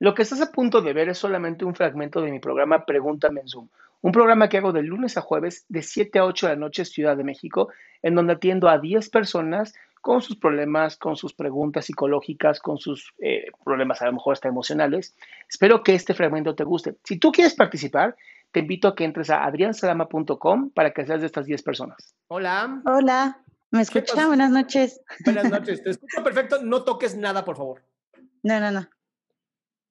Lo que estás a punto de ver es solamente un fragmento de mi programa Pregúntame en Zoom, un programa que hago de lunes a jueves de 7 a 8 de la noche Ciudad de México, en donde atiendo a 10 personas con sus problemas, con sus preguntas psicológicas, con sus eh, problemas a lo mejor hasta emocionales. Espero que este fragmento te guste. Si tú quieres participar, te invito a que entres a adriansalama.com para que seas de estas 10 personas. Hola. Hola, ¿me escucha? Buenas noches. Buenas noches, te escucho perfecto. No toques nada, por favor. No, no, no.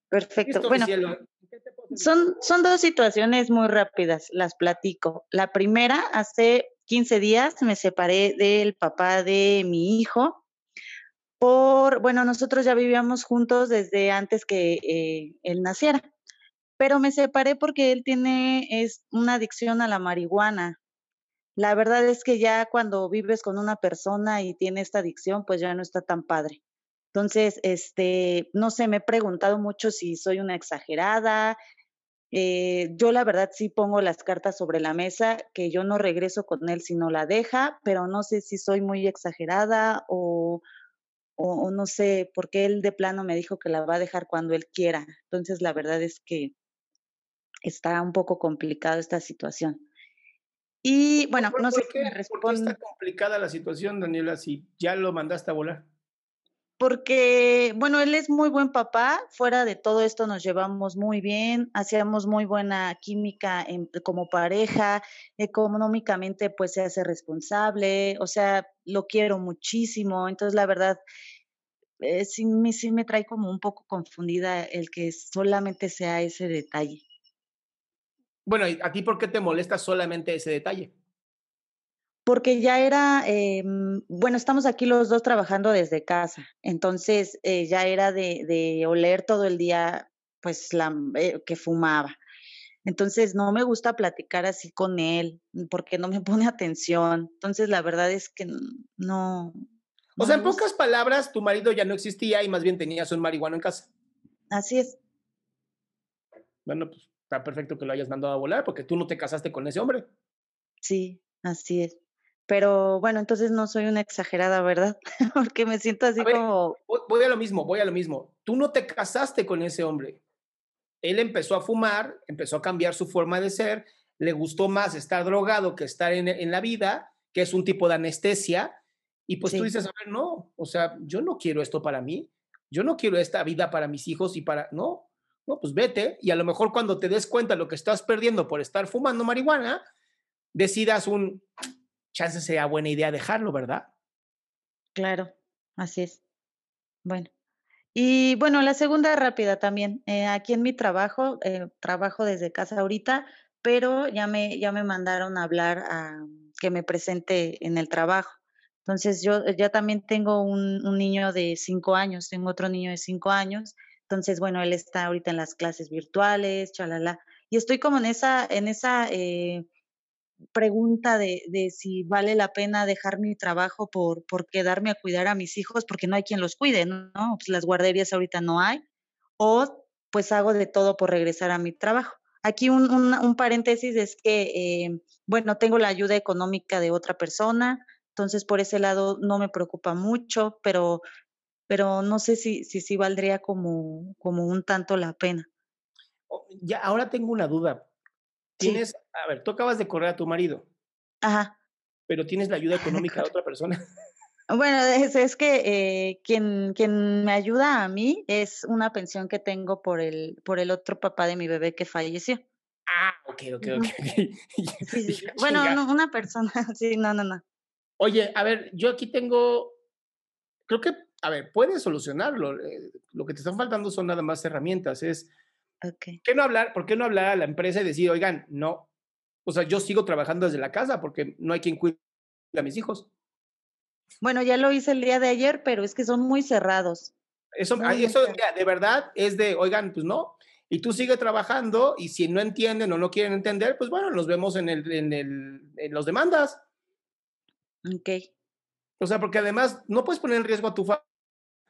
Perfecto. bueno, son, son dos situaciones muy rápidas, las platico. La primera, hace 15 días me separé del papá de mi hijo por, bueno, nosotros ya vivíamos juntos desde antes que eh, él naciera, pero me separé porque él tiene es una adicción a la marihuana. La verdad es que ya cuando vives con una persona y tiene esta adicción, pues ya no está tan padre. Entonces, este, no sé, me he preguntado mucho si soy una exagerada. Eh, yo la verdad sí pongo las cartas sobre la mesa, que yo no regreso con él si no la deja, pero no sé si soy muy exagerada o, o, no sé, porque él de plano me dijo que la va a dejar cuando él quiera. Entonces, la verdad es que está un poco complicada esta situación. Y bueno, no sé qué, ¿Por qué está complicada la situación, Daniela, si ya lo mandaste a volar? Porque, bueno, él es muy buen papá, fuera de todo esto nos llevamos muy bien, hacíamos muy buena química como pareja, económicamente pues se hace responsable, o sea, lo quiero muchísimo, entonces la verdad, eh, sí, me, sí me trae como un poco confundida el que solamente sea ese detalle. Bueno, ¿a ti por qué te molesta solamente ese detalle? Porque ya era, em, bueno, estamos aquí los dos trabajando desde casa, entonces eh, ya era de, oler todo el día, pues, la, eh, que fumaba. Entonces no me gusta platicar así con él, porque no me pone atención. Entonces la verdad es que no. O sea, en pocas palabras, tu marido ya no existía y más bien tenías un marihuano en casa. Así es. Bueno, pues está perfecto que lo hayas mandado a volar porque tú no te casaste con ese hombre. Sí, así es. Pero bueno, entonces no soy una exagerada, ¿verdad? Porque me siento así como... Voy a lo mismo, voy a lo mismo. Tú no te casaste con ese hombre. Él empezó a fumar, empezó a cambiar su forma de ser, le gustó más estar drogado que estar en, la vida, que es un tipo de anestesia. Y pues tú dices, a ver, no, o sea, yo no quiero esto para mí, yo no quiero esta vida para mis hijos y para, no, no, pues vete y a lo mejor cuando te des cuenta lo que estás perdiendo por estar fumando marihuana, decidas un, chance sea buena idea dejarlo, ¿verdad? Claro, así es. Bueno. Y bueno, la segunda rápida también. Eh, aquí en mi trabajo, eh, trabajo desde casa ahorita, pero ya me, ya me mandaron a hablar a que me presente en el trabajo. Entonces yo ya también tengo un, un, niño de cinco años, tengo otro niño de cinco años. Entonces, bueno, él está ahorita en las clases virtuales, chalala. Y estoy como en esa, en esa eh, pregunta de, de, si vale la pena dejar mi trabajo por, por quedarme a cuidar a mis hijos, porque no hay quien los cuide, ¿no? Pues las guarderías ahorita no hay, o pues hago de todo por regresar a mi trabajo. Aquí un, un, paréntesis es que, eh, bueno, tengo la ayuda económica de otra persona, entonces por ese lado no me preocupa mucho, pero, pero no sé si, si, si valdría como, como un tanto la pena. Ya, ahora tengo una duda. Tienes, a ver, tú acabas de correr a tu marido. Ajá. Pero tienes la ayuda económica de otra persona. Bueno, es, es que eh, quien, quien me ayuda a mí es una pensión que tengo por el, por el otro papá de mi bebé que falleció. Ah, ok, ok, ok. bueno, una persona, sí, no, no, no. Oye, a ver, yo aquí tengo, creo que, a ver, puedes solucionarlo. Eh, lo que te están faltando son nada más herramientas. Es, Okay. ¿Qué no hablar? ¿Por qué no hablar a la empresa y decir, oigan, no, o sea, yo sigo trabajando desde la casa porque no hay quien cuide a mis hijos? Bueno, ya lo hice el día de ayer, pero es que son muy cerrados. Eso, eso de verdad es de, oigan, pues no. Y tú sigue trabajando y si no entienden o no quieren entender, pues bueno, nos vemos en, el, en, el, en los demandas. Ok. O sea, porque además no puedes poner en riesgo a tu familia,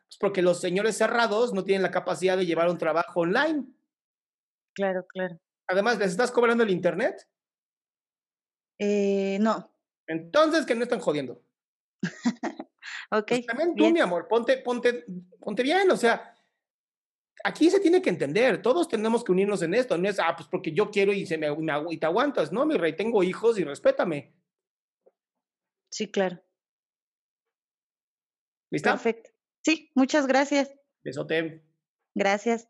pues porque los señores cerrados no tienen la capacidad de llevar un trabajo online. Claro, claro. Además, ¿les estás cobrando el internet? Eh, no. Entonces, que no están jodiendo. ok. Pues también tú, mi amor, ponte, ponte, ponte bien, o sea, aquí se tiene que entender, todos tenemos que unirnos en esto, no es, ah, pues porque yo quiero y, se me, y te aguantas, no, mi rey, tengo hijos y respétame. Sí, claro. ¿Lista? Perfecto. Sí, muchas gracias. Besote. Gracias.